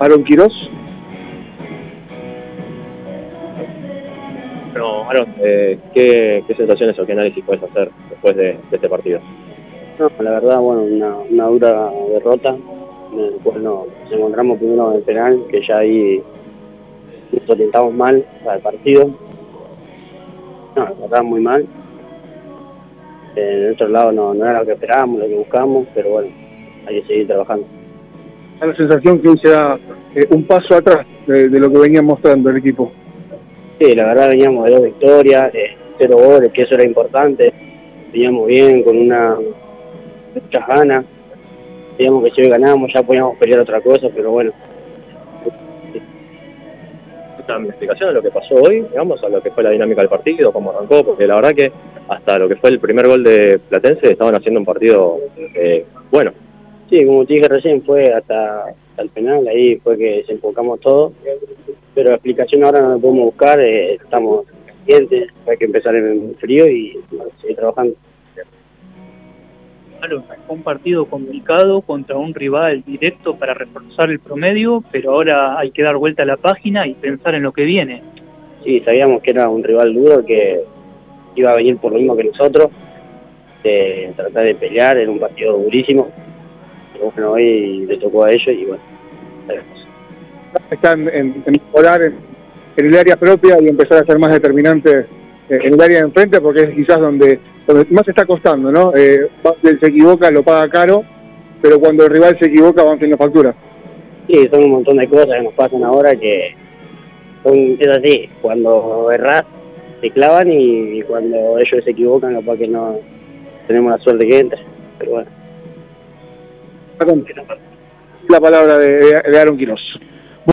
Aaron Quiroz. Bueno, Aaron, eh, ¿qué, sensaciones o qué análisis puedes hacer después de, este partido? No, la verdad, bueno, una, dura derrota, en el cual nos encontramos primero en el penal, que ya ahí nos orientamos mal para el partido. No, la verdad, muy mal. En otro lado no, no era lo que esperábamos, lo que buscamos, pero bueno, hay que seguir trabajando. La sensación que hoy se da eh, un paso atrás de, lo que venía mostrando el equipo. Sí, la verdad veníamos de dos victorias, de cero goles, que eso era importante. Veníamos bien, con una muchas ganas. Digamos que si hoy ganamos ya podíamos pelear otra cosa, pero bueno. Una explicación de lo que pasó hoy, digamos, a lo que fue la dinámica del partido, cómo arrancó, porque la verdad que hasta lo que fue el primer gol de Platense estaban haciendo un partido eh, bueno. Sí, como te dije recién, fue hasta, el penal, ahí fue que desenfocamos todo, pero la explicación ahora no la podemos buscar, eh, estamos calientes, hay que empezar en frío y seguir trabajando. Claro, un partido complicado contra un rival directo para reforzar el promedio, pero ahora hay que dar vuelta a la página y pensar en lo que viene. Sí, sabíamos que era un rival duro que iba a venir por lo mismo que nosotros, de tratar de pelear, era un partido durísimo, bueno, hoy le tocó a ellos y bueno, Están en, mejorar en, el área propia y empezar a ser más determinantes en el área de enfrente porque es quizás donde, más está costando, ¿no? Eh, se equivoca, lo paga caro, pero cuando el rival se equivoca van teniendo factura. Sí, son un montón de cosas que nos pasan ahora que son, es así, cuando erras se clavan y, cuando ellos se equivocan capaz que no tenemos la suerte que entre, pero bueno la palabra de, de Aaron Quiroz.